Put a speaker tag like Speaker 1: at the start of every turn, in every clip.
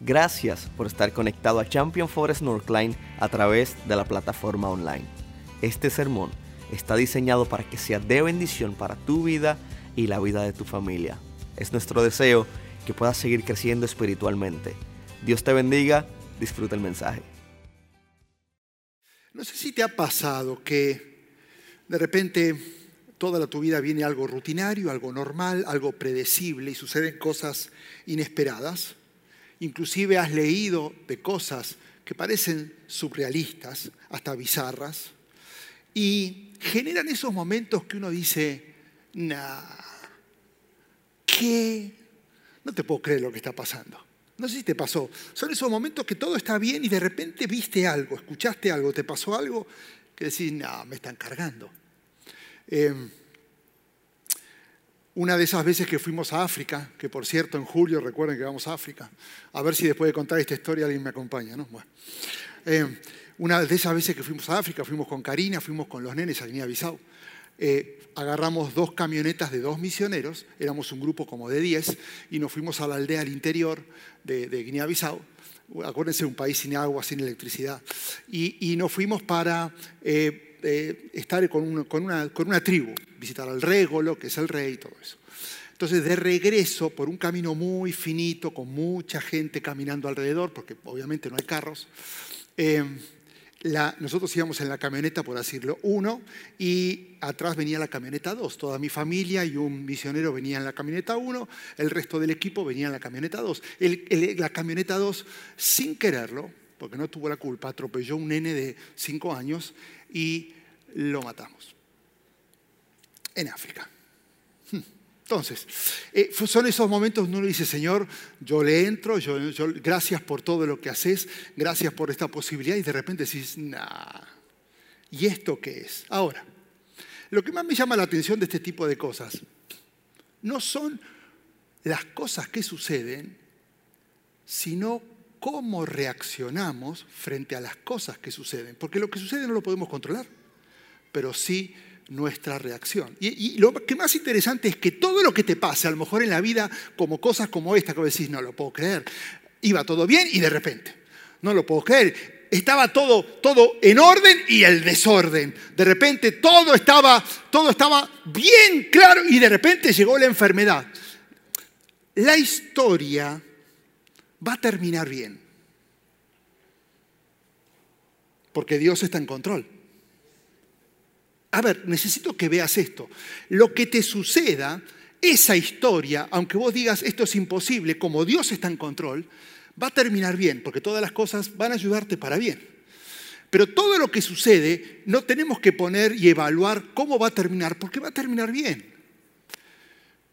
Speaker 1: Gracias por estar conectado a Champion Forest Northline a través de la plataforma online. Este sermón está diseñado para que sea de bendición para tu vida y la vida de tu familia. Es nuestro deseo que puedas seguir creciendo espiritualmente. Dios te bendiga, disfruta el mensaje.
Speaker 2: No sé si te ha pasado que de repente toda la tu vida viene algo rutinario, algo normal, algo predecible y suceden cosas inesperadas. Inclusive has leído de cosas que parecen surrealistas, hasta bizarras, y generan esos momentos que uno dice, nah, ¿qué? No te puedo creer lo que está pasando. No sé si te pasó. Son esos momentos que todo está bien y de repente viste algo, escuchaste algo, te pasó algo que decís, no, me están cargando. Eh, una de esas veces que fuimos a África, que por cierto en julio recuerden que vamos a África, a ver si después de contar esta historia alguien me acompaña, ¿no? Eh, una de esas veces que fuimos a África, fuimos con Karina, fuimos con los nenes a Guinea-Bissau. Eh, agarramos dos camionetas de dos misioneros, éramos un grupo como de 10, y nos fuimos a la aldea al interior de, Guinea-Bissau. Acuérdense, un país sin agua, sin electricidad. Y, nos fuimos para eh, estar con con, una, con una tribu, visitar al régolo, que es el rey y todo eso. Entonces, de regreso, por un camino muy finito, con mucha gente caminando alrededor, porque obviamente no hay carros, eh, nosotros íbamos en la camioneta, por decirlo, uno, y atrás venía la camioneta dos. Toda mi familia y un misionero venían en la camioneta uno, el resto del equipo venía en la camioneta dos. la camioneta dos, sin quererlo, porque no tuvo la culpa, atropelló un nene de cinco años y lo matamos en África. Hmm. Entonces, eh, son esos momentos donde uno dice, Señor, yo le entro, gracias por todo lo que haces, gracias por esta posibilidad, y de repente decís, nah, ¿y esto qué es? Ahora, lo que más me llama la atención de este tipo de cosas no son las cosas que suceden, sino cómo reaccionamos frente a las cosas que suceden. Porque lo que sucede no lo podemos controlar, pero sí nuestra reacción. Y, lo que más interesante es que todo lo que te pasa, a lo mejor en la vida, como cosas como esta, que decís, no lo puedo creer, iba todo bien y de repente, no lo puedo creer, estaba todo, todo en orden y el desorden. De repente todo estaba, todo estaba bien claro y de repente llegó la enfermedad. La historia va a terminar bien. Porque Dios está en control. A ver, necesito que veas esto. Lo que te suceda, esa historia, aunque vos digas esto es imposible, como Dios está en control, va a terminar bien, porque todas las cosas van a ayudarte para bien. Pero todo lo que sucede no tenemos que poner y evaluar cómo va a terminar, porque va a terminar bien.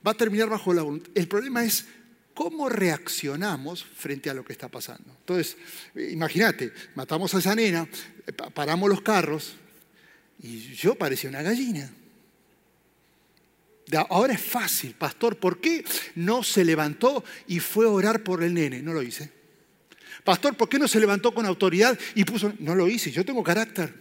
Speaker 2: Va a terminar bajo la voluntad. El problema es cómo reaccionamos frente a lo que está pasando. Entonces, imagínate, matamos a esa nena, paramos los carros, y yo parecía una gallina. Ahora es fácil, pastor, ¿por qué no se levantó y fue a orar por el nene? No lo hice. Pastor, ¿por qué no se levantó con autoridad y puso... No lo hice, yo tengo carácter.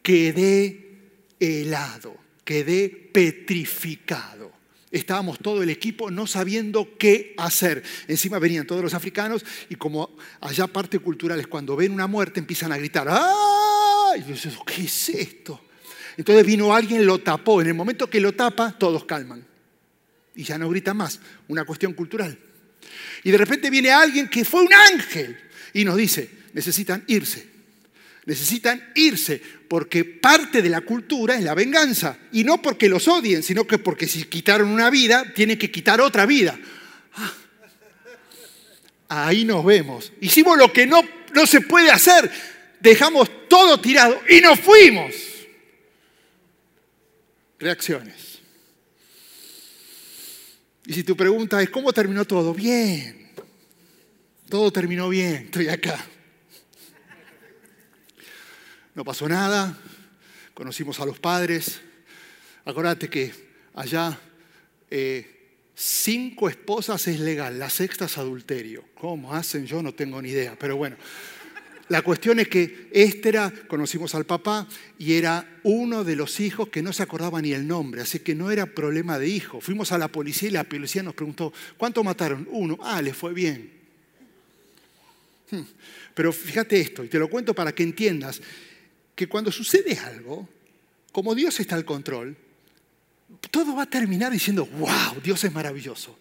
Speaker 2: Quedé helado, quedé petrificado. Estábamos todo el equipo no sabiendo qué hacer. Encima venían todos los africanos y como allá parte cultural es cuando ven una muerte empiezan a gritar, ¡ay! Y yo, ¿qué es esto? Entonces vino alguien, lo tapó. En el momento que lo tapa, todos calman. Y ya no grita más. Una cuestión cultural. Y de repente viene alguien que fue un ángel y nos dice, necesitan irse. Necesitan irse porque parte de la cultura es la venganza. Y no porque los odien, sino que porque si quitaron una vida, tienen que quitar otra vida. Ah. Ahí nos vemos. Hicimos lo que no, no se puede hacer. Dejamos todo tirado y nos fuimos. Reacciones. Y si tu pregunta es, ¿cómo terminó todo? Bien. Todo terminó bien. Estoy acá. No pasó nada, conocimos a los padres. Acordate que allá eh, cinco esposas es legal, la sexta es adulterio. ¿Cómo hacen? Yo no tengo ni idea, pero bueno. La cuestión es que Esther, conocimos al papá y era uno de los hijos que no se acordaba ni el nombre, así que no era problema de hijo. Fuimos a la policía y la policía nos preguntó, ¿cuánto mataron? Uno. Ah, le fue bien. Hmm. Pero fíjate esto, y te lo cuento para que entiendas, que cuando sucede algo, como Dios está al control, todo va a terminar diciendo, wow, Dios es maravilloso.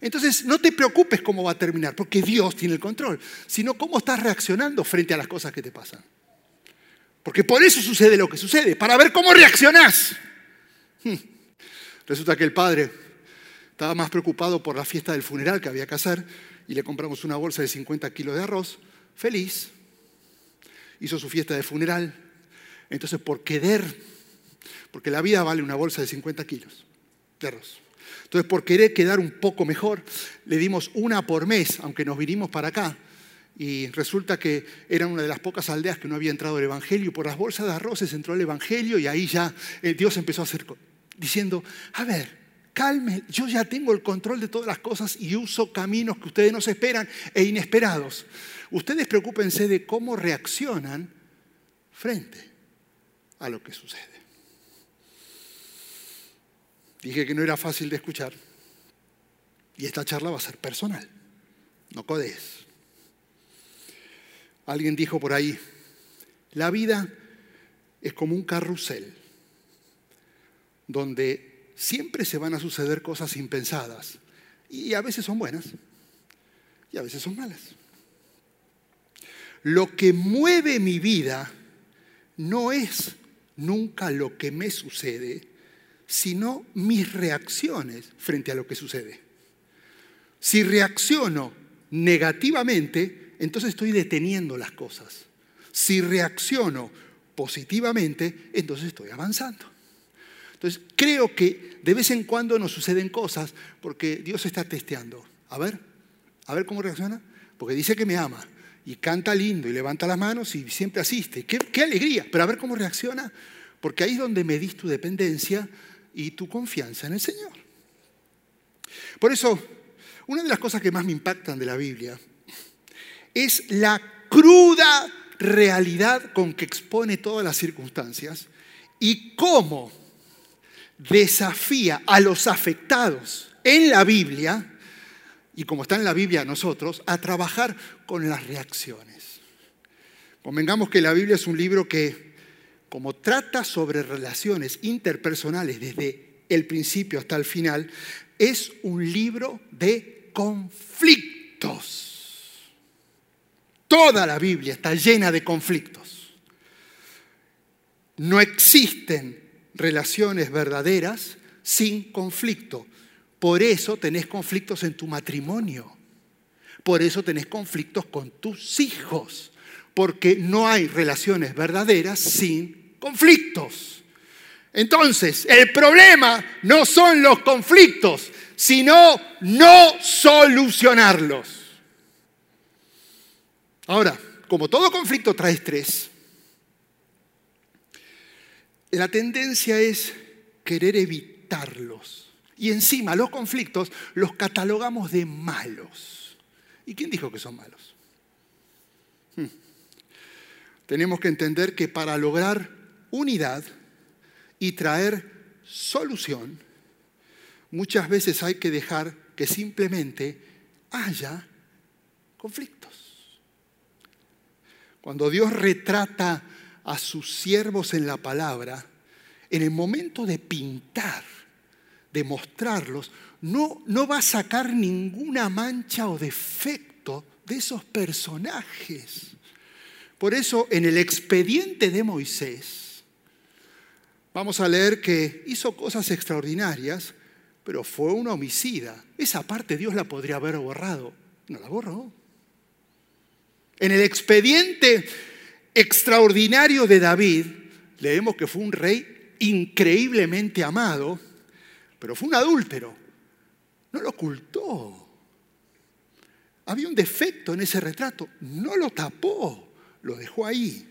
Speaker 2: Entonces, no te preocupes cómo va a terminar, porque Dios tiene el control, sino cómo estás reaccionando frente a las cosas que te pasan. Porque por eso sucede lo que sucede, para ver cómo reaccionás. Hmm. Resulta que el padre estaba más preocupado por la fiesta del funeral que había que hacer y le compramos una bolsa de 50 kilos de arroz. Feliz. Hizo su fiesta de funeral. Entonces, por querer, porque la vida vale una bolsa de 50 kilos de arroz. Entonces, por querer quedar un poco mejor, le dimos una por mes, aunque nos vinimos para acá. Y resulta que era una de las pocas aldeas que no había entrado el Evangelio. Por las bolsas de arroz se entró el Evangelio y ahí ya eh, Dios empezó a hacer, diciendo, a ver, calme, yo ya tengo el control de todas las cosas y uso caminos que ustedes no se esperan e inesperados. Ustedes preocúpense de cómo reaccionan frente a lo que sucede. Dije que no era fácil de escuchar. Y esta charla va a ser personal, no codes. Alguien dijo por ahí, la vida es como un carrusel donde siempre se van a suceder cosas impensadas y a veces son buenas y a veces son malas. Lo que mueve mi vida no es nunca lo que me sucede, sino mis reacciones frente a lo que sucede. Si reacciono negativamente, entonces estoy deteniendo las cosas. Si reacciono positivamente, entonces estoy avanzando. Entonces, creo que de vez en cuando nos suceden cosas porque Dios está testeando. A ver, a ver cómo reacciona. Porque dice que me ama y canta lindo y levanta las manos y siempre asiste. Qué, alegría. Pero a ver cómo reacciona. Porque ahí es donde medís tu dependencia y tu confianza en el Señor. Por eso, una de las cosas que más me impactan de la Biblia es la cruda realidad con que expone todas las circunstancias y cómo desafía a los afectados en la Biblia, y como está en la Biblia nosotros, a trabajar con las reacciones. Convengamos que la Biblia es un libro que como trata sobre relaciones interpersonales desde el principio hasta el final, es un libro de conflictos. Toda la Biblia está llena de conflictos. No existen relaciones verdaderas sin conflicto. Por eso tenés conflictos en tu matrimonio. Por eso tenés conflictos con tus hijos porque no hay relaciones verdaderas sin conflictos. Entonces, el problema no son los conflictos, sino no solucionarlos. Ahora, como todo conflicto trae estrés, la tendencia es querer evitarlos. Y encima los conflictos los catalogamos de malos. ¿Y quién dijo que son malos? Hmm tenemos que entender que para lograr unidad y traer solución, muchas veces hay que dejar que simplemente haya conflictos. Cuando Dios retrata a sus siervos en la palabra, en el momento de pintar, de mostrarlos, no, no va a sacar ninguna mancha o defecto de esos personajes. Por eso en el expediente de Moisés vamos a leer que hizo cosas extraordinarias, pero fue un homicida. Esa parte Dios la podría haber borrado. No la borró. En el expediente extraordinario de David leemos que fue un rey increíblemente amado, pero fue un adúltero. No lo ocultó. Había un defecto en ese retrato, no lo tapó lo dejó ahí.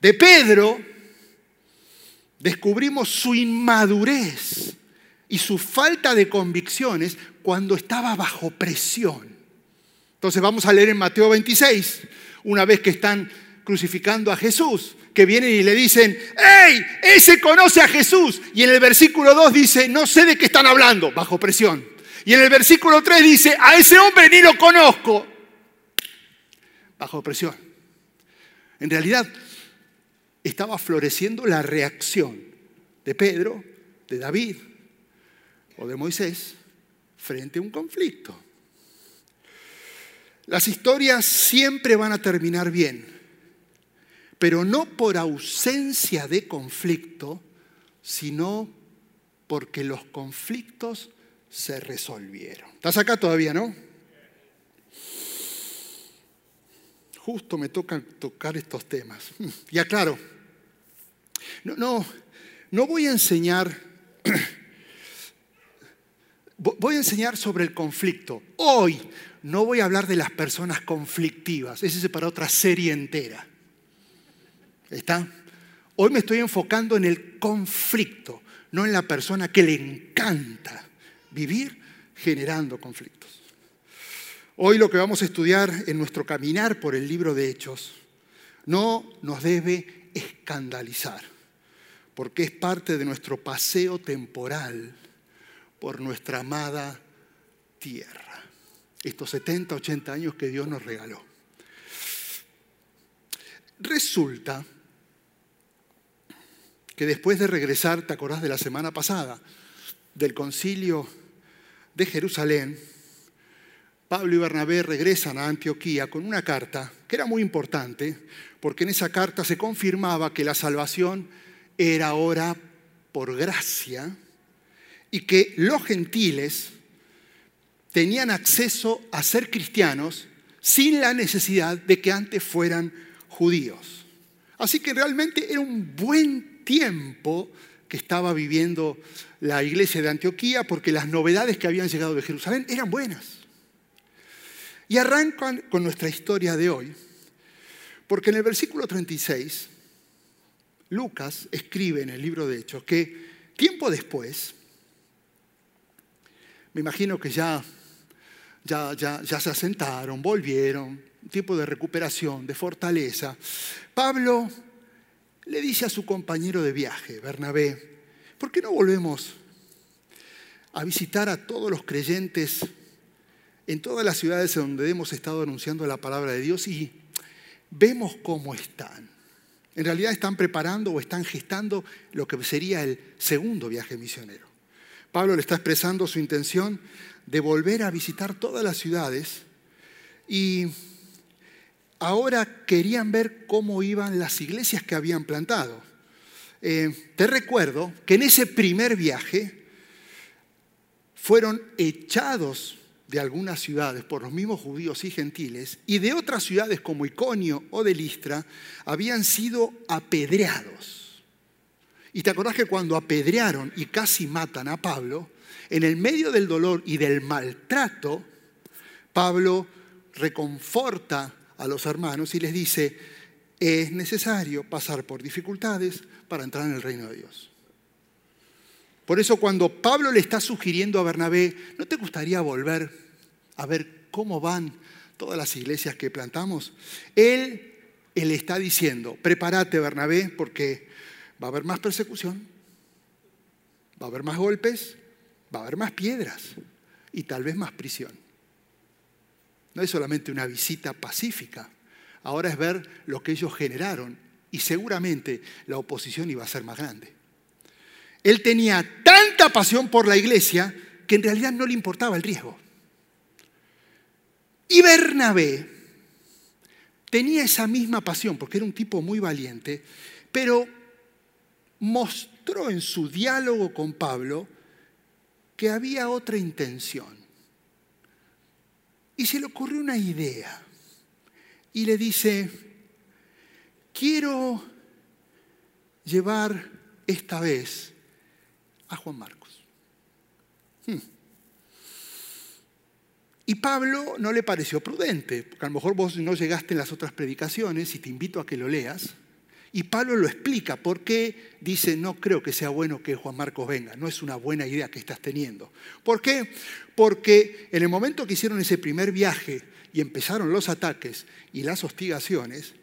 Speaker 2: De Pedro descubrimos su inmadurez y su falta de convicciones cuando estaba bajo presión. Entonces vamos a leer en Mateo 26, una vez que están crucificando a Jesús, que vienen y le dicen, ¡Ey! Ese conoce a Jesús. Y en el versículo 2 dice, no sé de qué están hablando, bajo presión. Y en el versículo 3 dice, a ese hombre ni lo conozco. bajo presión. En realidad, estaba floreciendo la reacción de Pedro, de David o de Moisés frente a un conflicto. Las historias siempre van a terminar bien, pero no por ausencia de conflicto, sino porque los conflictos se resolvieron. ¿Estás acá todavía, no? Justo me toca tocar estos temas. Ya claro, no, no, no voy a enseñar, voy a enseñar sobre el conflicto. Hoy no voy a hablar de las personas conflictivas, ese es para otra serie entera. ¿Está? Hoy me estoy enfocando en el conflicto, no en la persona que le encanta vivir generando conflictos. Hoy lo que vamos a estudiar en nuestro caminar por el libro de Hechos no nos debe escandalizar, porque es parte de nuestro paseo temporal por nuestra amada tierra estos 70, 80 años que Dios nos regaló. Resulta que después de regresar, ¿te acordás de la semana pasada? Del concilio de Jerusalén, Pablo y Bernabé regresan a Antioquía con una carta que era muy importante, porque en esa carta se confirmaba que la salvación era ahora por gracia y que los gentiles tenían acceso a ser cristianos sin la necesidad de que antes fueran judíos. Así que realmente era un buen tiempo que estaba viviendo la iglesia de Antioquía porque las novedades que habían llegado de Jerusalén eran buenas. Y arrancan con nuestra historia de hoy, porque en el versículo 36, Lucas escribe en el libro de Hechos que tiempo después, me imagino que ya ya, ya, ya se asentaron, volvieron, un tiempo de recuperación, de fortaleza. Pablo le dice a su compañero de viaje, Bernabé, ¿por qué no volvemos a visitar a todos los creyentes en todas las ciudades donde hemos estado anunciando la palabra de Dios y vemos cómo están? En realidad están preparando o están gestando lo que sería el segundo viaje misionero. Pablo le está expresando su intención de volver a visitar todas las ciudades y ahora querían ver cómo iban las iglesias que habían plantado. Eh, te recuerdo que en ese primer viaje fueron echados de algunas ciudades por los mismos judíos y gentiles y de otras ciudades como Iconio o de Listra habían sido apedreados. Y te acordás que cuando apedrearon y casi matan a Pablo, en el medio del dolor y del maltrato, Pablo reconforta a los hermanos y les dice, es necesario pasar por dificultades para entrar en el reino de Dios. Por eso cuando Pablo le está sugiriendo a Bernabé, ¿no te gustaría volver a ver cómo van todas las iglesias que plantamos? Él, él está diciendo, prepárate Bernabé porque va a haber más persecución, va a haber más golpes, va a haber más piedras y tal vez más prisión. No es solamente una visita pacífica, ahora es ver lo que ellos generaron y seguramente la oposición iba a ser más grande. Él tenía tanta pasión por la iglesia que en realidad no le importaba el riesgo. Y Bernabé tenía esa misma pasión porque era un tipo muy valiente, pero mostró en su diálogo con Pablo que había otra intención. Y se le ocurrió una idea. Y le dice, quiero llevar esta vez a Juan Marcos. Hmm. Y Pablo no le pareció prudente, porque a lo mejor vos no llegaste en las otras predicaciones y te invito a que lo leas. Y Pablo lo explica por qué dice, no creo que sea bueno que Juan Marcos venga, no es una buena idea que estás teniendo. ¿Por qué? Porque en el momento que hicieron ese primer viaje y empezaron los ataques y las hostigaciones,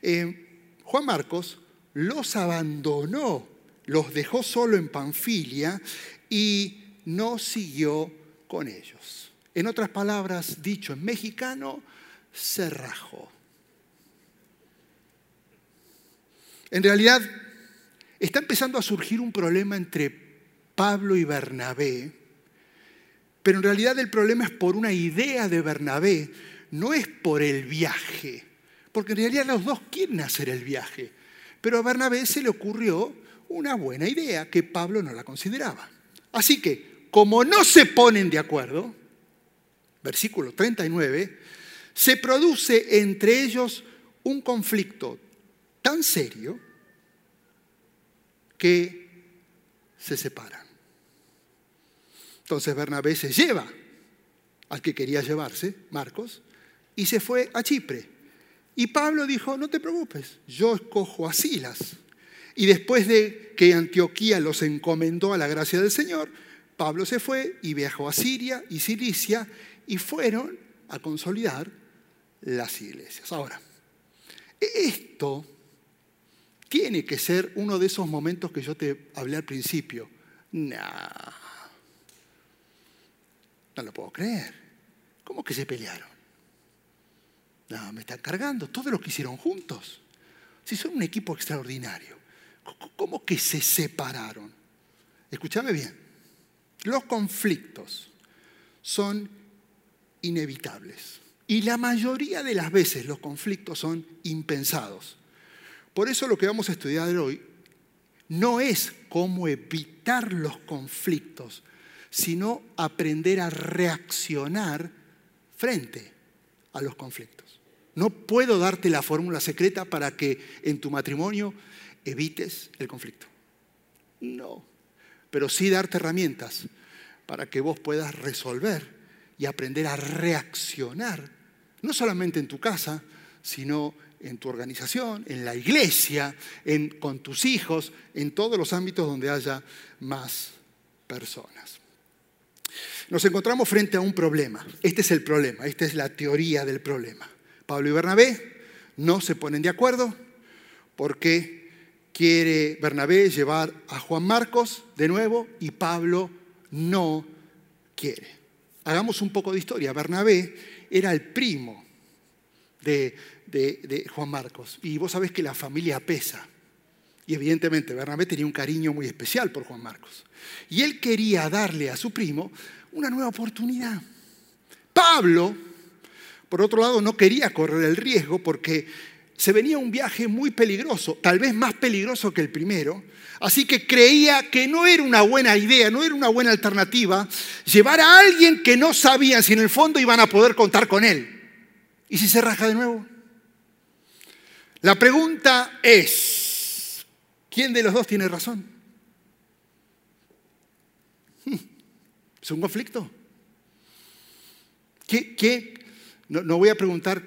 Speaker 2: eh, Juan Marcos los abandonó, los dejó solo en Panfilia y no siguió con ellos. En otras palabras, dicho en mexicano, se rajó. En realidad, está empezando a surgir un problema entre Pablo y Bernabé, pero en realidad el problema es por una idea de Bernabé, no es por el viaje, porque en realidad los dos quieren hacer el viaje, pero a Bernabé se le ocurrió una buena idea que Pablo no la consideraba. Así que, como no se ponen de acuerdo, versículo 39, se produce entre ellos un conflicto tan serio que se separan. Entonces Bernabé se lleva al que quería llevarse, Marcos, y se fue a Chipre. Y Pablo dijo, no te preocupes, yo escojo a Silas. Y después de que Antioquía los encomendó a la gracia del Señor, Pablo se fue y viajó a Siria y Cilicia y fueron a consolidar las iglesias. Ahora, esto tiene que ser uno de esos momentos que yo te hablé al principio. No, no lo puedo creer. ¿Cómo que se pelearon? No, me están cargando. Todo lo que hicieron juntos. Si son un equipo extraordinario. ¿Cómo que se separaron? Escúchame bien. Los conflictos son inevitables. Y la mayoría de las veces los conflictos son impensados. Por eso lo que vamos a estudiar hoy no es cómo evitar los conflictos, sino aprender a reaccionar frente a los conflictos. No puedo darte la fórmula secreta para que en tu matrimonio evites el conflicto. No, pero sí darte herramientas para que vos puedas resolver y aprender a reaccionar, no solamente en tu casa, sino en tu organización, en la iglesia, con tus hijos, en todos los ámbitos donde haya más personas. Nos encontramos frente a un problema. Este es el problema, esta es la teoría del problema. Pablo y Bernabé no se ponen de acuerdo porque quiere Bernabé llevar a Juan Marcos de nuevo y Pablo no quiere. Hagamos un poco de historia. Bernabé era el primo de, de, Juan Marcos. Y vos sabés que la familia pesa. Y evidentemente Bernabé tenía un cariño muy especial por Juan Marcos. Y él quería darle a su primo una nueva oportunidad. Pablo, por otro lado, no quería correr el riesgo porque se venía un viaje muy peligroso, tal vez más peligroso que el primero. Así que creía que no era una buena idea, no era una buena alternativa llevar a alguien que no sabían si en el fondo iban a poder contar con él. ¿Y si se raja de nuevo? La pregunta es, ¿quién de los dos tiene razón? ¿Es un conflicto? ¿Qué, No, voy a preguntar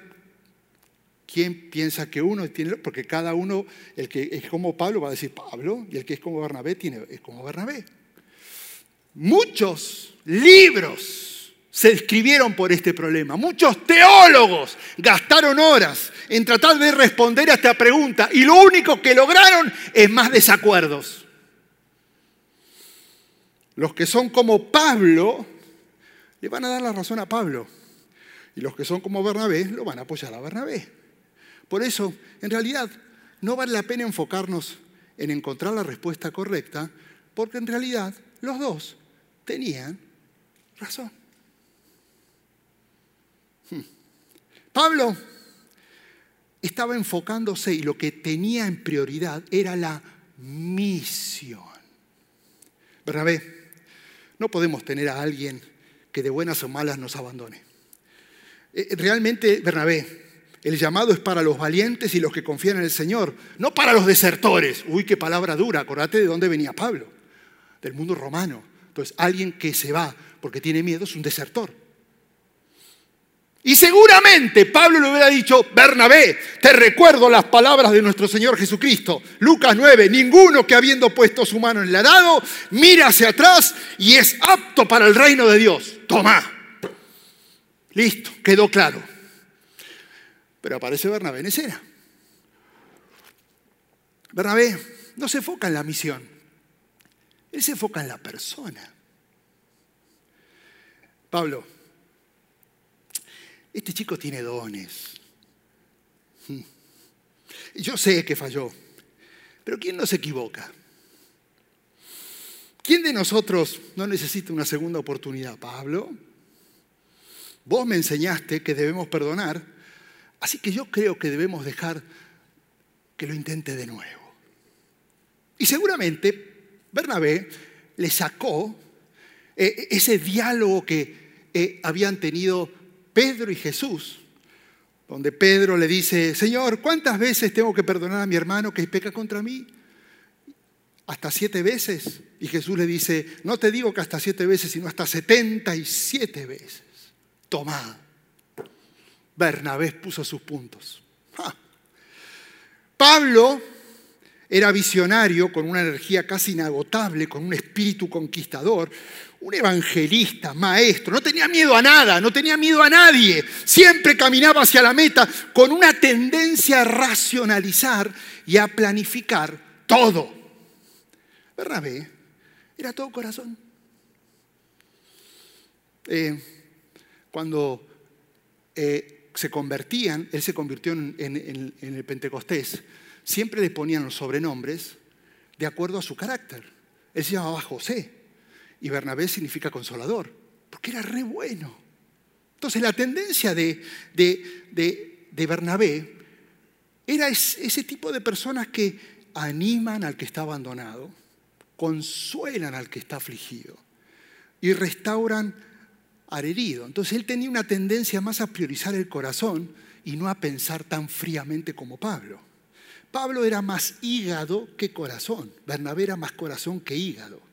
Speaker 2: quién piensa que uno tiene, porque cada uno, el que es como Pablo va a decir Pablo, y el que es como Bernabé tiene, es como Bernabé. Muchos libros se escribieron por este problema. Muchos teólogos gastaron horas en tratar de responder a esta pregunta y lo único que lograron es más desacuerdos. Los que son como Pablo le van a dar la razón a Pablo y los que son como Bernabé lo van a apoyar a Bernabé. Por eso, en realidad, no vale la pena enfocarnos en encontrar la respuesta correcta, porque en realidad los dos tenían razón. Pablo estaba enfocándose y lo que tenía en prioridad era la misión. Bernabé, no podemos tener a alguien que de buenas o malas nos abandone. Eh, realmente, Bernabé, el llamado es para los valientes y los que confían en el Señor, no para los desertores. Uy, qué palabra dura, acordate de dónde venía Pablo, del mundo romano. Entonces, alguien que se va porque tiene miedo es un desertor. Y seguramente Pablo le hubiera dicho, Bernabé, te recuerdo las palabras de nuestro Señor Jesucristo. Lucas 9, ninguno que habiendo puesto su mano en el arado, mira hacia atrás y es apto para el reino de Dios. Toma. Listo, quedó claro. Pero aparece Bernabé en escena. Bernabé no se enfoca en la misión, él se enfoca en la persona. Pablo, este chico tiene dones. Hmm. Yo sé que falló. Pero ¿quién no se equivoca? ¿Quién de nosotros no necesita una segunda oportunidad? Pablo, vos me enseñaste que debemos perdonar, así que yo creo que debemos dejar que lo intente de nuevo. Y seguramente Bernabé le sacó eh, ese diálogo que eh, habían tenido Pedro y Jesús, donde Pedro le dice, Señor, ¿cuántas veces tengo que perdonar a mi hermano que peca contra mí? hasta siete veces. Y Jesús le dice, no te digo que hasta siete veces, sino hasta setenta y siete veces. Toma. Bernabé puso sus puntos. Pablo era visionario, con una energía casi inagotable, con un espíritu conquistador, un evangelista, maestro, no tenía miedo a nada, no tenía miedo a nadie, siempre caminaba hacia la meta con una tendencia a racionalizar y a planificar todo. Bernabé era todo corazón. Eh, cuando eh, se convertían, él se convirtió en, el Pentecostés, siempre le ponían los sobrenombres de acuerdo a su carácter. Él se llamaba José y Bernabé significa consolador, porque era re bueno. Entonces la tendencia de, de Bernabé era ese tipo de personas que animan al que está abandonado, consuelan al que está afligido y restauran al herido. Entonces él tenía una tendencia más a priorizar el corazón y no a pensar tan fríamente como Pablo. Pablo era más hígado que corazón, Bernabé era más corazón que hígado.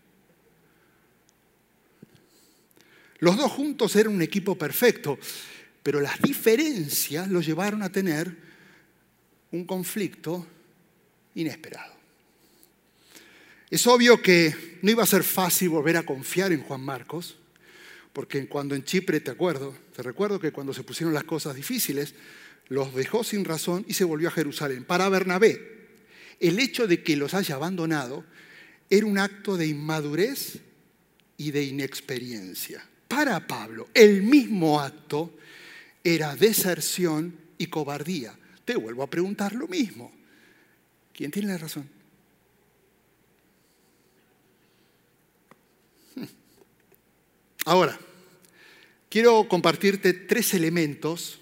Speaker 2: Los dos juntos eran un equipo perfecto, pero las diferencias los llevaron a tener un conflicto inesperado. Es obvio que no iba a ser fácil volver a confiar en Juan Marcos, porque cuando en Chipre, te acuerdo, te recuerdo que cuando se pusieron las cosas difíciles, los dejó sin razón y se volvió a Jerusalén. Para Bernabé, el hecho de que los haya abandonado era un acto de inmadurez y de inexperiencia. Para Pablo, el mismo acto era deserción y cobardía. Te vuelvo a preguntar lo mismo. ¿Quién tiene la razón? Ahora, quiero compartirte tres elementos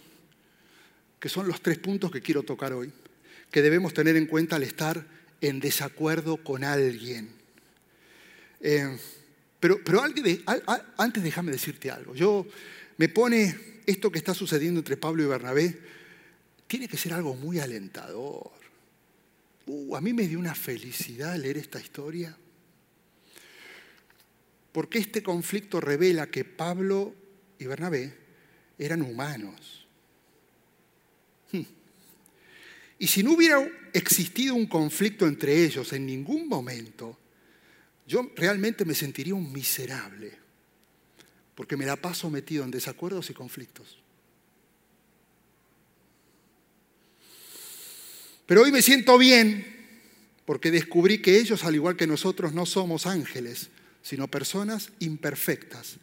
Speaker 2: que son los tres puntos que quiero tocar hoy, que debemos tener en cuenta al estar en desacuerdo con alguien. Eh, pero, pero antes déjame decirte algo. Yo me pone esto que está sucediendo entre Pablo y Bernabé, tiene que ser algo muy alentador. Uh, a mí me dio una felicidad leer esta historia. Porque este conflicto revela que Pablo y Bernabé eran humanos. Hmm. Y si no hubiera existido un conflicto entre ellos en ningún momento, yo realmente me sentiría un miserable, porque me la paso metido en desacuerdos y conflictos. Pero hoy me siento bien porque descubrí que ellos, al igual que nosotros, no somos ángeles, sino personas imperfectas,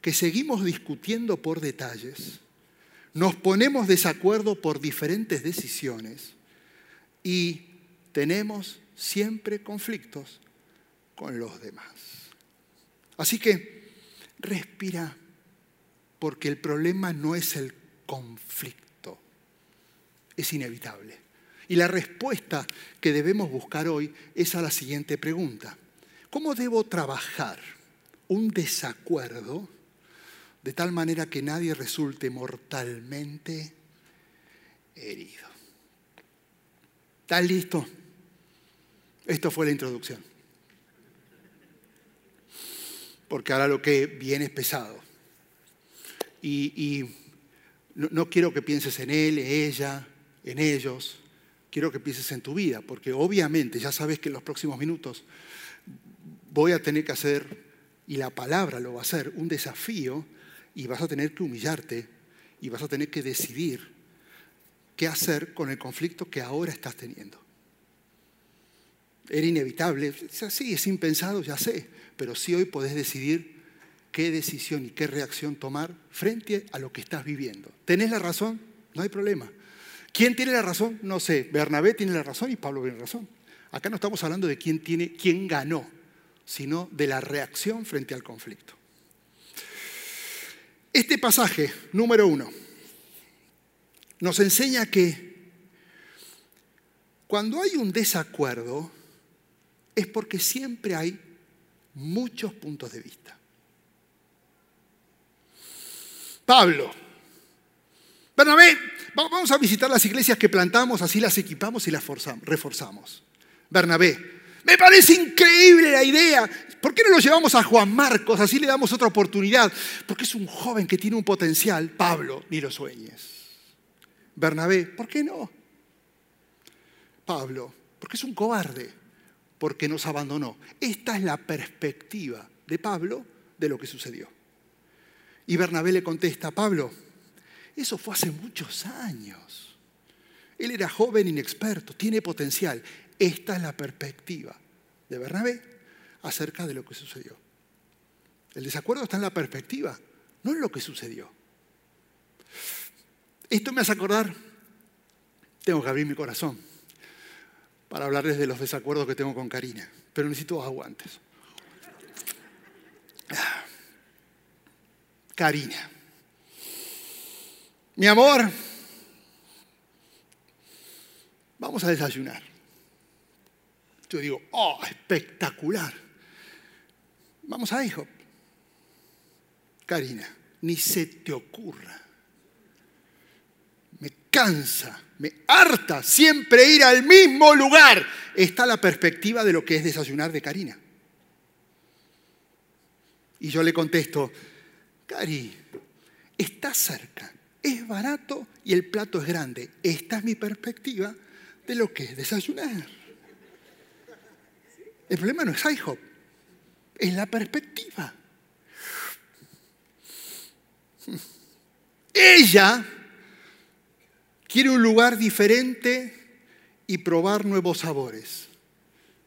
Speaker 2: que seguimos discutiendo por detalles, nos ponemos desacuerdo por diferentes decisiones y tenemos siempre conflictos con los demás. Así que respira, porque el problema no es el conflicto, es inevitable. Y la respuesta que debemos buscar hoy es a la siguiente pregunta. ¿Cómo debo trabajar un desacuerdo de tal manera que nadie resulte mortalmente herido? ¿Estás listo? Esto fue la introducción. Porque ahora lo que viene es pesado. Y, no quiero que pienses en él, en ella, en ellos. Quiero que pienses en tu vida, porque obviamente ya sabes que en los próximos minutos voy a tener que hacer, y la palabra lo va a hacer, un desafío y vas a tener que humillarte y vas a tener que decidir qué hacer con el conflicto que ahora estás teniendo. Era inevitable, sí, es impensado, ya sé, pero sí hoy podés decidir qué decisión y qué reacción tomar frente a lo que estás viviendo. ¿Tenés la razón? No hay problema. ¿Quién tiene la razón? No sé. Bernabé tiene la razón y Pablo tiene razón. Acá no estamos hablando de quién, tiene, quién ganó, sino de la reacción frente al conflicto. Este pasaje, número uno, nos enseña que cuando hay un desacuerdo es porque siempre hay muchos puntos de vista. Pablo, Bernabé, vamos a visitar las iglesias que plantamos, así las equipamos y las reforzamos. Bernabé, me parece increíble la idea. ¿Por qué no lo llevamos a Juan Marcos? Así le damos otra oportunidad. Porque es un joven que tiene un potencial. Pablo, ni lo sueñes. Bernabé, ¿por qué no? Pablo, porque es un cobarde, porque nos abandonó. Esta es la perspectiva de Pablo de lo que sucedió. Y Bernabé le contesta, Pablo, eso fue hace muchos años. Él era joven, inexperto, tiene potencial. Esta es la perspectiva de Bernabé acerca de lo que sucedió. El desacuerdo está en la perspectiva, no en lo que sucedió. Esto me hace acordar, tengo que abrir mi corazón para hablarles de los desacuerdos que tengo con Karina, pero necesito aguantes. Karina, mi amor, vamos a desayunar. Yo digo, oh, espectacular. Vamos a hijo. Karina, ni se te ocurra. Cansa, me harta siempre ir al mismo lugar. Está la perspectiva de lo que es desayunar de Karina. Y yo le contesto, Cari, está cerca, es barato y el plato es grande. Esta es mi perspectiva de lo que es desayunar. El problema no es IHOP, es la perspectiva. Ella quiere un lugar diferente y probar nuevos sabores.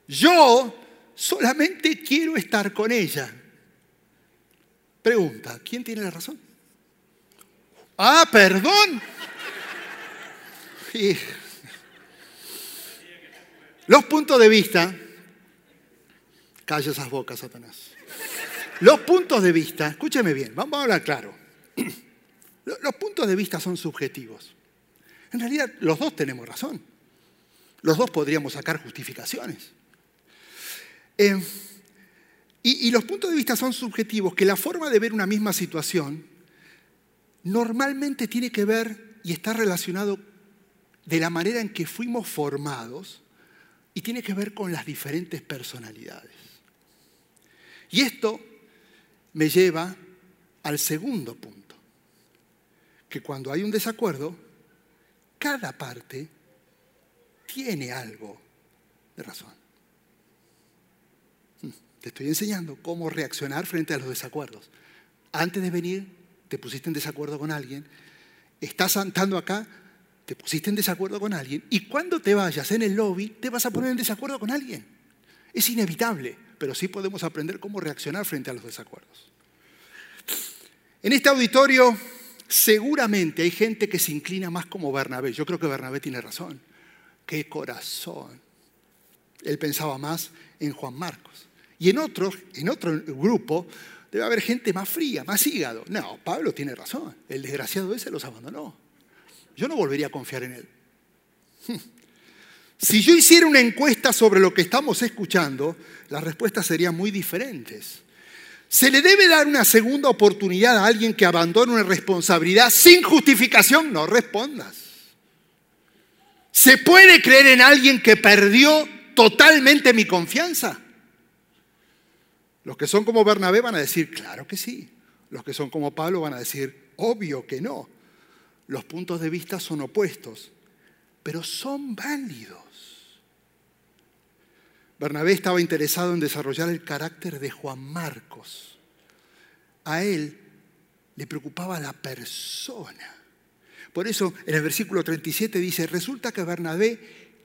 Speaker 2: Yo solamente quiero estar con ella. Pregunta, ¿quién tiene la razón? Ah, perdón. Los puntos de vista Calla esas bocas, Satanás. Los puntos de vista, escúcheme bien, vamos a hablar claro. Los puntos de vista son subjetivos. En realidad, los dos tenemos razón. Los dos podríamos sacar justificaciones. Y, y los puntos de vista son subjetivos, que la forma de ver una misma situación normalmente tiene que ver y está relacionado de la manera en que fuimos formados y tiene que ver con las diferentes personalidades. Y esto me lleva al segundo punto, que cuando hay un desacuerdo, cada parte tiene algo de razón. Hmm, te estoy enseñando cómo reaccionar frente a los desacuerdos. Antes de venir, te pusiste en desacuerdo con alguien, estás andando acá, te pusiste en desacuerdo con alguien, y cuando te vayas en el lobby, te vas a poner en desacuerdo con alguien. Es inevitable pero sí podemos aprender cómo reaccionar frente a los desacuerdos. En este auditorio seguramente hay gente que se inclina más como Bernabé. Yo creo que Bernabé tiene razón. ¡Qué corazón! Él pensaba más en Juan Marcos. Y en otro, en otro grupo debe haber gente más fría, más hígado. No, Pablo tiene razón. El desgraciado ese los abandonó. Yo no volvería a confiar en él. Si yo hiciera una encuesta sobre lo que estamos escuchando, las respuestas serían muy diferentes. ¿Se le debe dar una segunda oportunidad a alguien que abandona una responsabilidad sin justificación? No respondas. ¿Se puede creer en alguien que perdió totalmente mi confianza? Los que son como Bernabé van a decir, claro que sí. Los que son como Pablo van a decir, obvio que no. Los puntos de vista son opuestos, pero son válidos. Bernabé estaba interesado en desarrollar el carácter de Juan Marcos. A él le preocupaba la persona. Por eso en el versículo 37 dice, resulta que Bernabé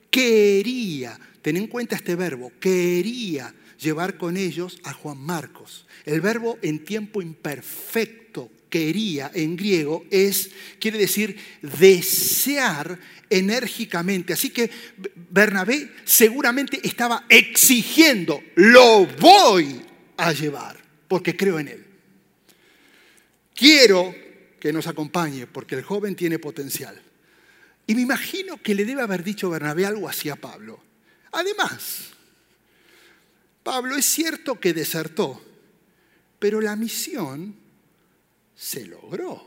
Speaker 2: quería, ten en cuenta este verbo, quería llevar con ellos a Juan Marcos. El verbo en tiempo imperfecto, quería en griego, es, quiere decir desear enérgicamente. Así que Bernabé seguramente estaba exigiendo, lo voy a llevar, porque creo en él. Quiero que nos acompañe, porque el joven tiene potencial. Y me imagino que le debe haber dicho Bernabé algo así a Pablo. Además, Pablo es cierto que desertó, pero la misión se logró.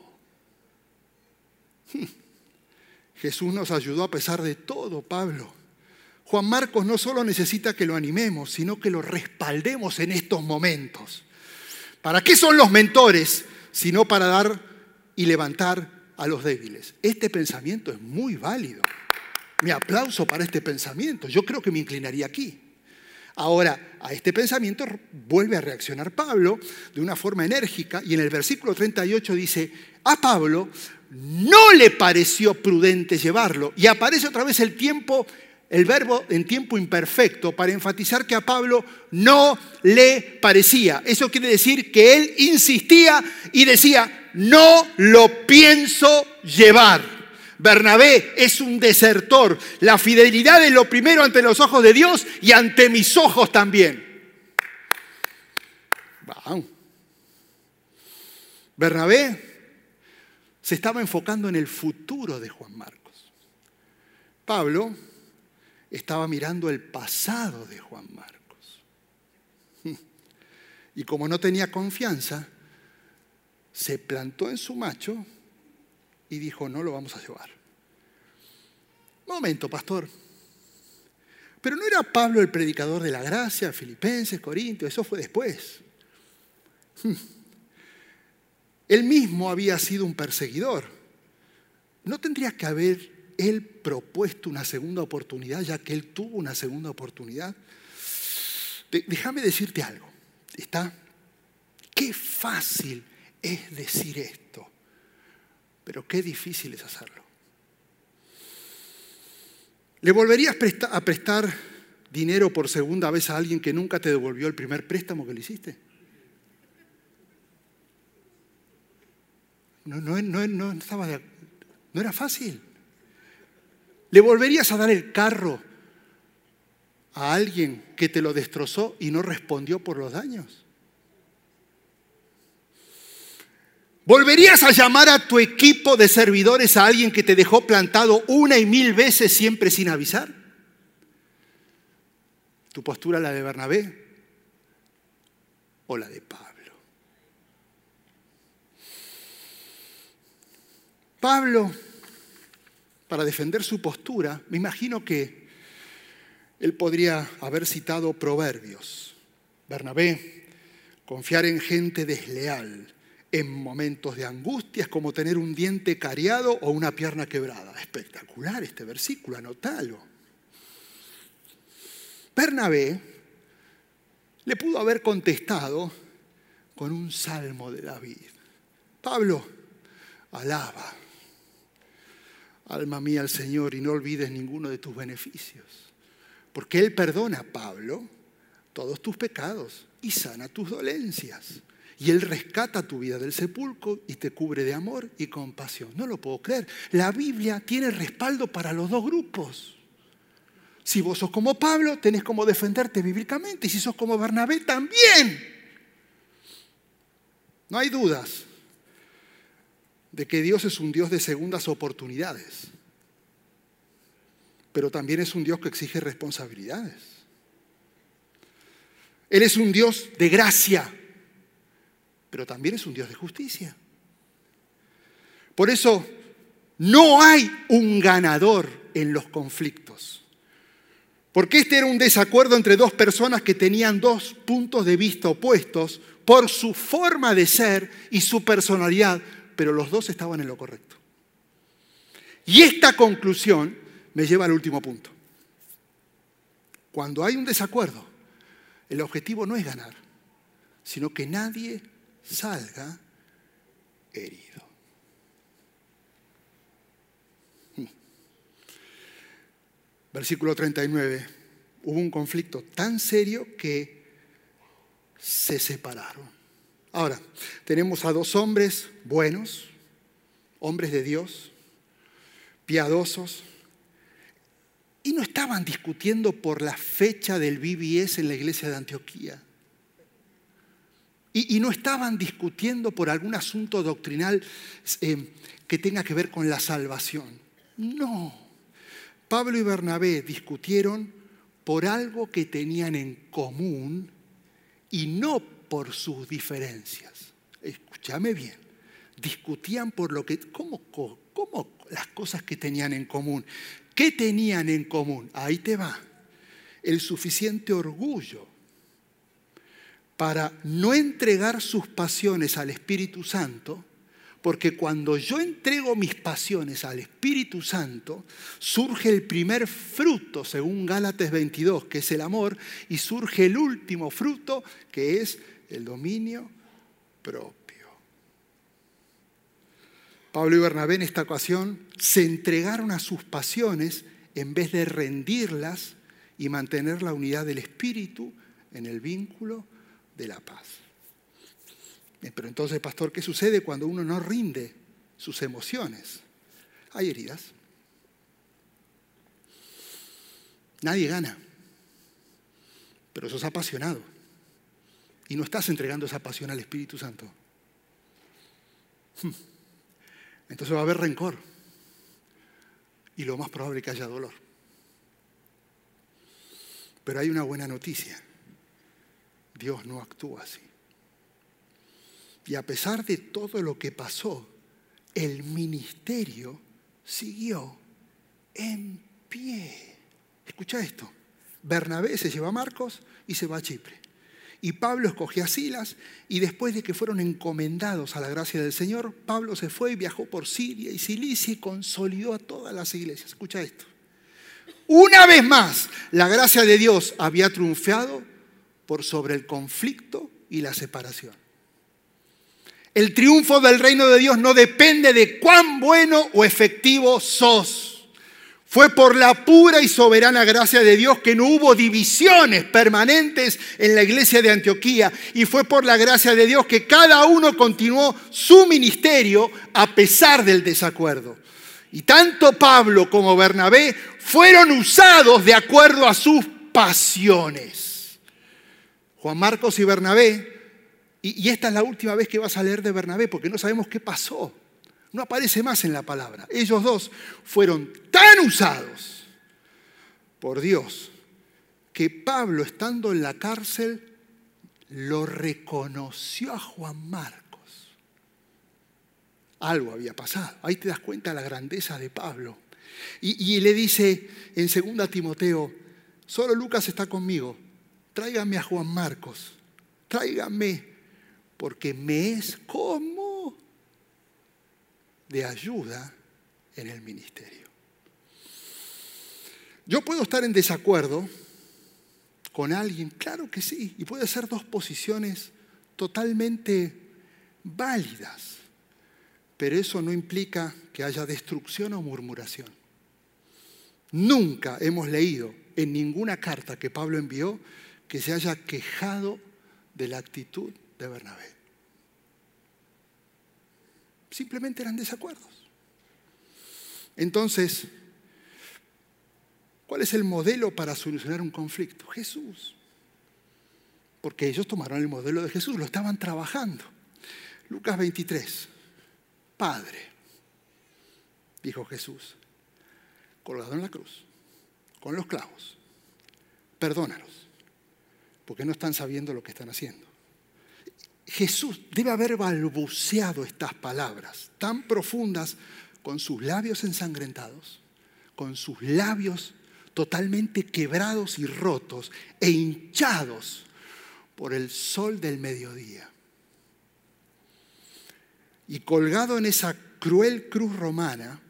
Speaker 2: Jesús nos ayudó a pesar de todo, Pablo. Juan Marcos no solo necesita que lo animemos, sino que lo respaldemos en estos momentos. ¿Para qué son los mentores? Sino para dar y levantar a los débiles. Este pensamiento es muy válido. Mi aplauso para este pensamiento. Yo creo que me inclinaría aquí. Ahora, a este pensamiento vuelve a reaccionar Pablo de una forma enérgica y en el versículo 38 dice, a Pablo no le pareció prudente llevarlo. Y aparece otra vez el tiempo, el verbo en tiempo imperfecto para enfatizar que a Pablo no le parecía. Eso quiere decir que él insistía y decía, no lo pienso llevar. Bernabé es un desertor. La fidelidad es lo primero ante los ojos de Dios y ante mis ojos también. Bernabé se estaba enfocando en el futuro de Juan Marcos. Pablo estaba mirando el pasado de Juan Marcos. Y como no tenía confianza, se plantó en su macho y dijo, no lo vamos a llevar. Momento, pastor. Pero no era Pablo el predicador de la gracia, Filipenses, Corintios, eso fue después. Hmm. Él mismo había sido un perseguidor. ¿No tendría que haber él propuesto una segunda oportunidad, ya que él tuvo una segunda oportunidad? Déjame decirte algo. ¿Está? Qué fácil es decir esto. Pero qué difícil es hacerlo. ¿Le volverías a prestar dinero por segunda vez a alguien que nunca te devolvió el primer préstamo que le hiciste? No, no, no, no, estaba no era fácil. ¿Le volverías a dar el carro a alguien que te lo destrozó y no respondió por los daños? ¿Volverías a llamar a tu equipo de servidores a alguien que te dejó plantado una y mil veces siempre sin avisar? ¿Tu postura la de Bernabé o la de Pablo? Pablo, para defender su postura, me imagino que él podría haber citado proverbios. Bernabé, confiar en gente desleal en momentos de angustia es como tener un diente cariado o una pierna quebrada. Espectacular este versículo, anótalo. Bernabé le pudo haber contestado con un salmo de David. Pablo, alaba, alma mía al Señor, y no olvides ninguno de tus beneficios. Porque Él perdona, Pablo, todos tus pecados y sana tus dolencias. Y Él rescata tu vida del sepulcro y te cubre de amor y compasión. No lo puedo creer. La Biblia tiene respaldo para los dos grupos. Si vos sos como Pablo, tenés como defenderte bíblicamente. Y si sos como Bernabé, también. No hay dudas de que Dios es un Dios de segundas oportunidades. Pero también es un Dios que exige responsabilidades. Él es un Dios de gracia pero también es un Dios de justicia. Por eso no hay un ganador en los conflictos. Porque este era un desacuerdo entre dos personas que tenían dos puntos de vista opuestos por su forma de ser y su personalidad, pero los dos estaban en lo correcto. Y esta conclusión me lleva al último punto. Cuando hay un desacuerdo, el objetivo no es ganar, sino que nadie salga herido. Versículo 39. Hubo un conflicto tan serio que se separaron. Ahora, tenemos a dos hombres buenos, hombres de Dios, piadosos, y no estaban discutiendo por la fecha del BBS en la iglesia de Antioquía. Y, no estaban discutiendo por algún asunto doctrinal eh, que tenga que ver con la salvación. No. Pablo y Bernabé discutieron por algo que tenían en común y no por sus diferencias. Escúchame bien. Discutían por lo que, ¿cómo, cómo las cosas que tenían en común? ¿Qué tenían en común? Ahí te va. El suficiente orgullo para no entregar sus pasiones al Espíritu Santo, porque cuando yo entrego mis pasiones al Espíritu Santo, surge el primer fruto, según Gálatas 22, que es el amor, y surge el último fruto, que es el dominio propio. Pablo y Bernabé en esta ocasión se entregaron a sus pasiones en vez de rendirlas y mantener la unidad del Espíritu en el vínculo de la paz. Pero entonces, pastor, ¿qué sucede cuando uno no rinde sus emociones? Hay heridas. Nadie gana, pero sos apasionado y no estás entregando esa pasión al Espíritu Santo. Hmm. Entonces va a haber rencor y lo más probable es que haya dolor. Pero hay una buena noticia. Dios no actúa así. Y a pesar de todo lo que pasó, el ministerio siguió en pie. Escucha esto. Bernabé se lleva a Marcos y se va a Chipre. Y Pablo escogió a Silas y después de que fueron encomendados a la gracia del Señor, Pablo se fue y viajó por Siria y Cilicia y consolidó a todas las iglesias. Escucha esto. Una vez más, la gracia de Dios había triunfado sobre el conflicto y la separación. El triunfo del reino de Dios no depende de cuán bueno o efectivo sos. Fue por la pura y soberana gracia de Dios que no hubo divisiones permanentes en la iglesia de Antioquía. Y fue por la gracia de Dios que cada uno continuó su ministerio a pesar del desacuerdo. Y tanto Pablo como Bernabé fueron usados de acuerdo a sus pasiones. Juan Marcos y Bernabé y, esta es la última vez que vas a leer de Bernabé porque no sabemos qué pasó. No aparece más en la palabra. Ellos dos fueron tan usados por Dios que Pablo, estando en la cárcel, lo reconoció a Juan Marcos. Algo había pasado. Ahí te das cuenta de la grandeza de Pablo. Y, y le dice en 2 Timoteo, solo Lucas está conmigo, tráigame a Juan Marcos, tráigame porque me es como de ayuda en el ministerio. Yo puedo estar en desacuerdo con alguien, claro que sí, y puede ser dos posiciones totalmente válidas, pero eso no implica que haya destrucción o murmuración. Nunca hemos leído en ninguna carta que Pablo envió que se haya quejado de la actitud de Bernabé. Simplemente eran desacuerdos. Entonces, ¿cuál es el modelo para solucionar un conflicto? Jesús. Porque ellos tomaron el modelo de Jesús, lo estaban trabajando. Lucas 23, Padre, dijo Jesús, colgado en la cruz, con los clavos, perdónalos, porque no están sabiendo lo que están haciendo. Jesús debe haber balbuceado estas palabras tan profundas con sus labios ensangrentados, con sus labios totalmente quebrados y rotos e hinchados por el sol del mediodía. Y colgado en esa cruel cruz romana,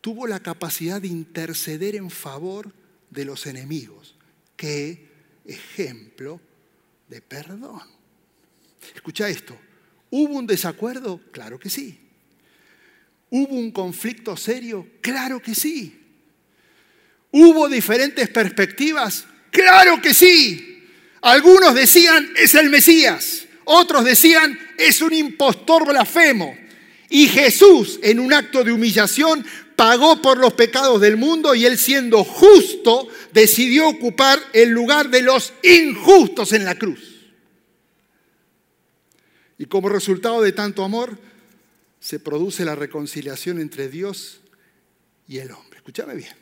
Speaker 2: tuvo la capacidad de interceder en favor de los enemigos. Qué ejemplo de perdón. Escucha esto. ¿Hubo un desacuerdo? Claro que sí. ¿Hubo un conflicto serio? Claro que sí. ¿Hubo diferentes perspectivas? Claro que sí. Algunos decían, es el Mesías. Otros decían, es un impostor blasfemo. Y Jesús, en un acto de humillación, pagó por los pecados del mundo y él siendo justo, decidió ocupar el lugar de los injustos en la cruz. Y como resultado de tanto amor, se produce la reconciliación entre Dios y el hombre. Escúchame bien.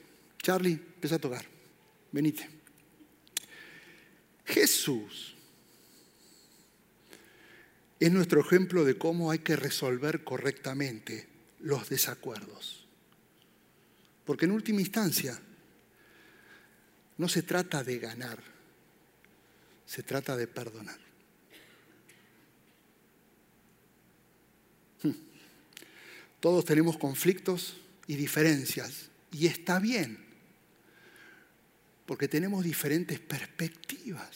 Speaker 2: Charlie, empieza a tocar. Venite. Jesús es nuestro ejemplo de cómo hay que resolver correctamente los desacuerdos. Porque en última instancia no se trata de ganar, se trata de perdonar. Hmm. Todos tenemos conflictos y diferencias y está bien, porque tenemos diferentes perspectivas.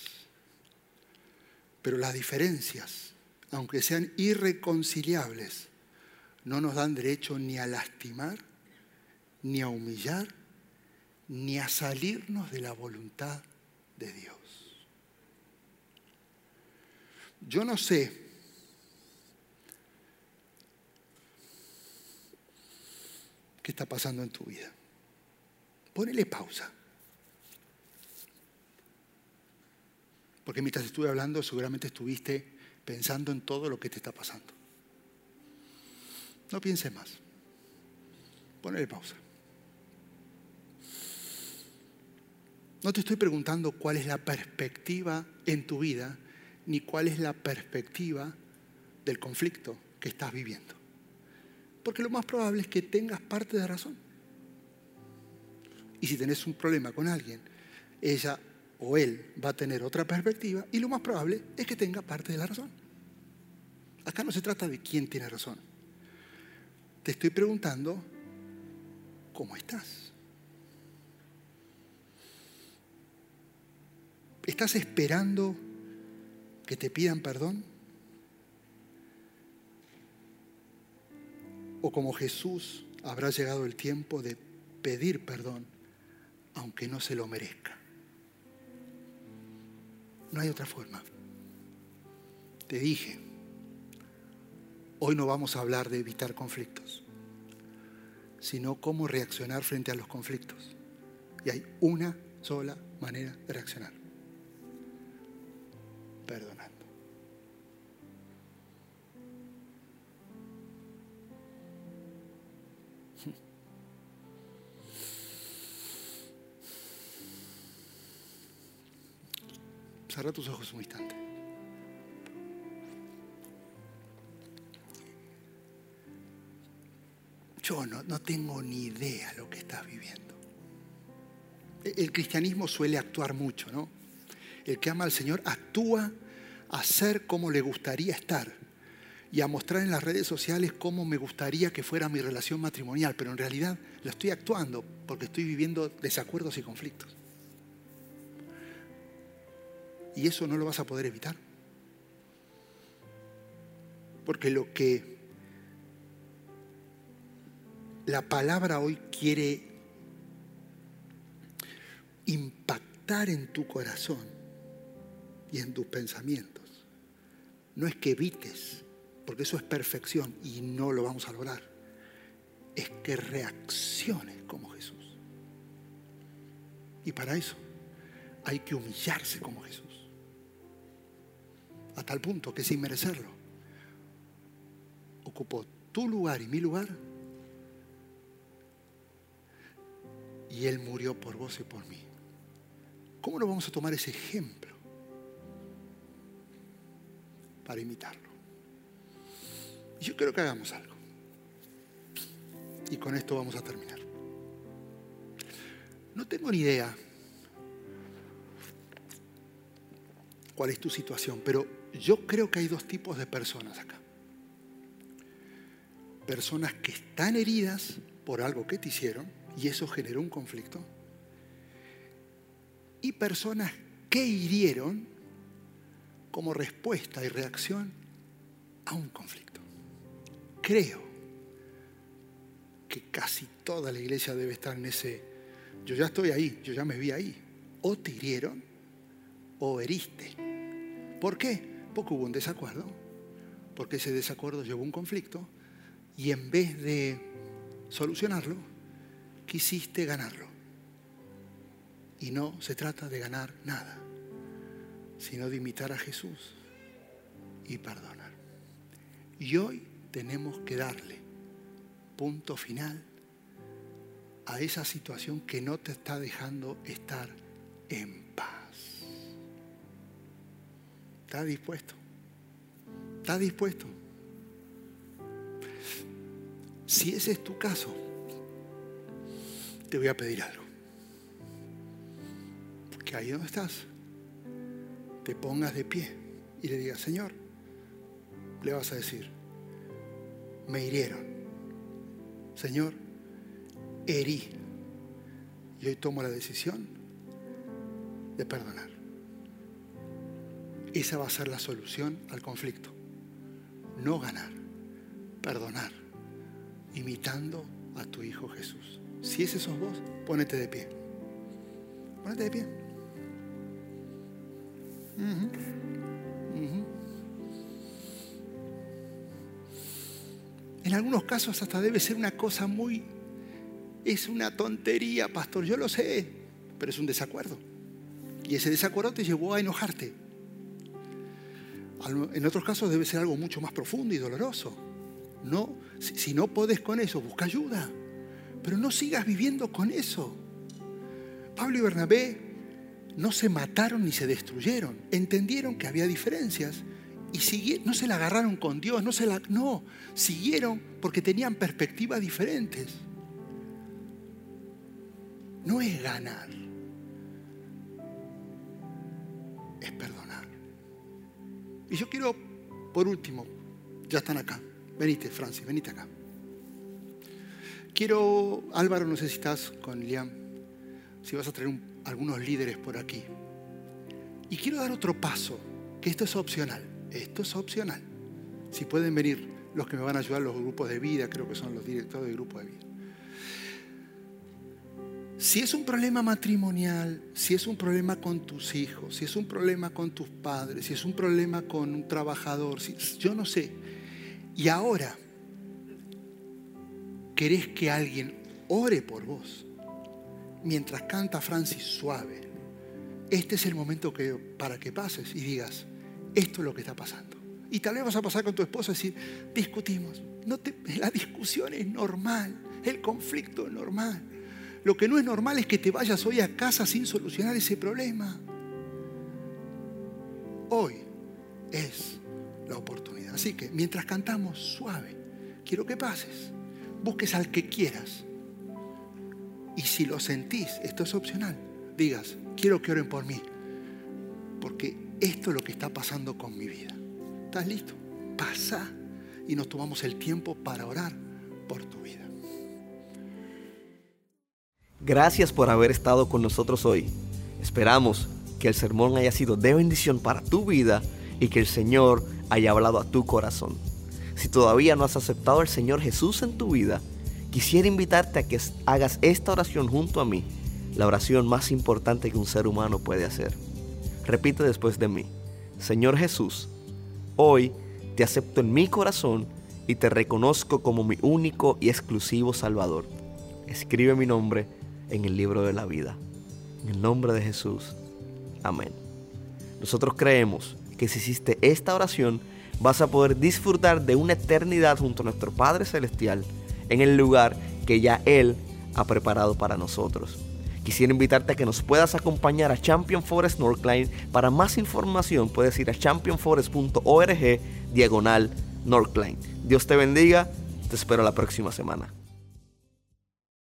Speaker 2: Pero las diferencias, aunque sean irreconciliables, no nos dan derecho ni a lastimar, ni a humillar, ni a salirnos de la voluntad de Dios. Yo no sé qué está pasando en tu vida. Ponele pausa. Porque mientras estuve hablando, seguramente estuviste pensando en todo lo que te está pasando. No pienses más. Ponele pausa. No te estoy preguntando cuál es la perspectiva en tu vida, ni cuál es la perspectiva del conflicto que estás viviendo. Porque lo más probable es que tengas parte de razón. Y si tenés un problema con alguien, ella o él va a tener otra perspectiva y lo más probable es que tenga parte de la razón. Acá no se trata de quién tiene razón. Te estoy preguntando, ¿cómo estás? ¿Estás esperando que te pidan perdón? ¿O como Jesús habrá llegado el tiempo de pedir perdón aunque no se lo merezca. No hay otra forma. Te dije, hoy no vamos a hablar de evitar conflictos, sino cómo reaccionar frente a los conflictos. Y hay una sola manera de reaccionar. Perdonando. Cerra tus ojos un instante. Yo no, no tengo ni idea lo que estás viviendo. El cristianismo suele actuar mucho, ¿no? El que ama al Señor actúa a ser como le gustaría estar y a mostrar en las redes sociales cómo me gustaría que fuera mi relación matrimonial, pero en realidad lo estoy actuando porque estoy viviendo desacuerdos y conflictos. Y eso no lo vas a poder evitar. Porque lo que la palabra hoy quiere impactar en tu corazón y en tus pensamientos no es que evites, porque eso es perfección y no lo vamos a lograr, es que reacciones como Jesús. Y para eso hay que humillarse como Jesús a tal punto que sin merecerlo, ocupó tu lugar y mi lugar. Y Él murió por vos y por mí. ¿Cómo no vamos a tomar ese ejemplo para imitarlo? Yo creo que hagamos algo. Y con esto vamos a terminar. No tengo ni idea cuál es tu situación, pero yo creo que hay dos tipos de personas acá. Personas que están heridas por algo que te hicieron y eso generó un conflicto. Y personas que hirieron como respuesta y reacción a un conflicto. Creo que casi toda la iglesia debe estar en ese yo ya estoy ahí, yo ya me vi ahí. O te hirieron o heriste. ¿Por qué? Porque hubo un desacuerdo, porque ese desacuerdo llevó a un conflicto y en vez de solucionarlo, quisiste ganarlo. Y no se trata de ganar nada, sino de imitar a Jesús y perdonar. Y hoy tenemos que darle punto final a esa situación que no te está dejando estar en paz. ¿Estás dispuesto? ¿Estás dispuesto? Si ese es tu caso, te voy a pedir algo. Que ahí donde estás, te pongas de pie y le digas, Señor, le vas a decir, me hirieron. Señor, herí. Y hoy tomo la decisión de perdonar. Esa va a ser la solución al conflicto. No ganar, perdonar, imitando a tu Hijo Jesús. Si ese sos vos, ponete de pie. Ponete de pie. En algunos casos hasta debe ser una cosa muy... Es una tontería, pastor, yo lo sé, pero es un desacuerdo. Y ese desacuerdo te llevó a enojarte. En otros casos debe ser algo mucho más profundo y doloroso. No, si, no podés con eso, busca ayuda. Pero no sigas viviendo con eso. Pablo y Bernabé no se mataron ni se destruyeron. Entendieron que había diferencias y no se la agarraron con Dios, no se la, no, siguieron porque tenían perspectivas diferentes. No es ganar, es perdonar. Y yo quiero, por último, ya están acá. Venite, Francis, venite acá. Quiero, Álvaro, no sé si estás con Liam, si vas a traer algunos líderes por aquí. Y quiero dar otro paso, que esto es opcional. Esto es opcional. Si pueden venir los que me van a ayudar, los grupos de vida, creo que son los directores de grupos de vida. Si es un problema matrimonial, si es un problema con tus hijos, si es un problema con tus padres, si es un problema con un trabajador, si, yo no sé. Y ahora, ¿querés que alguien ore por vos? Mientras canta Francis suave. Este es el momento para que pases y digas, esto es lo que está pasando. Y tal vez vas a pasar con tu esposa y decir, discutimos. La discusión es normal, el conflicto es normal. Lo que no es normal es que te vayas hoy a casa sin solucionar ese problema. Hoy es la oportunidad. Así que mientras cantamos suave, quiero que pases, busques al que quieras. Y si lo sentís, esto es opcional, digas, quiero que oren por mí. Porque esto es lo que está pasando con mi vida. ¿Estás listo? Pasa y nos tomamos el tiempo para orar por tu vida.
Speaker 1: Gracias por haber estado con nosotros hoy. Esperamos que el sermón haya sido de bendición para tu vida y que el Señor haya hablado a tu corazón. Si todavía no has aceptado al Señor Jesús en tu vida, quisiera invitarte a que hagas esta oración junto a mí, la oración más importante que un ser humano puede hacer. Repite después de mí, Señor Jesús, hoy te acepto en mi corazón y te reconozco como mi único y exclusivo Salvador. Escribe mi nombre en el libro de la vida. En el nombre de Jesús. Amén. Nosotros creemos que si hiciste esta oración, vas a poder disfrutar de una eternidad junto a nuestro Padre Celestial en el lugar que ya Él ha preparado para nosotros. Quisiera invitarte a que nos puedas acompañar a Champion Forest Northline. Para más información puedes ir a championforest.org diagonal Northline. Dios te bendiga, te espero la próxima semana.